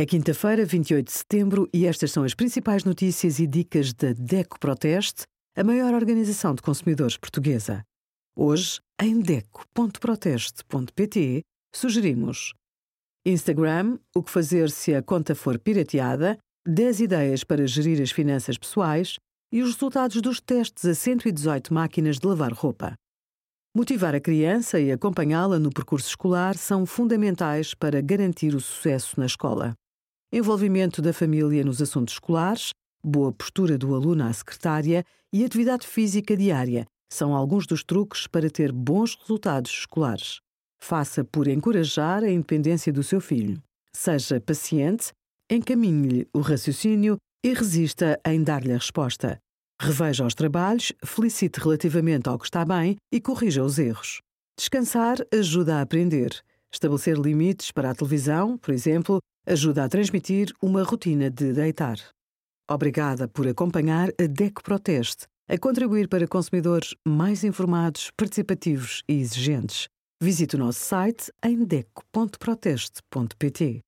É quinta-feira, 28 de setembro, e estas são as principais notícias e dicas da DECO Proteste, a maior organização de consumidores portuguesa. Hoje, em DECO.proteste.pt, sugerimos Instagram, o que fazer se a conta for pirateada, 10 ideias para gerir as finanças pessoais e os resultados dos testes a 118 máquinas de lavar roupa. Motivar a criança e acompanhá-la no percurso escolar são fundamentais para garantir o sucesso na escola envolvimento da família nos assuntos escolares, boa postura do aluno à secretária e atividade física diária são alguns dos truques para ter bons resultados escolares. Faça por encorajar a independência do seu filho. Seja paciente, encaminhe-lhe o raciocínio e resista em dar-lhe a resposta. Reveja os trabalhos, felicite relativamente ao que está bem e corrija os erros. Descansar ajuda a aprender. Estabelecer limites para a televisão, por exemplo, ajuda a transmitir uma rotina de deitar. Obrigada por acompanhar a DECO Proteste, a contribuir para consumidores mais informados, participativos e exigentes. Visite o nosso site em deco.proteste.pt.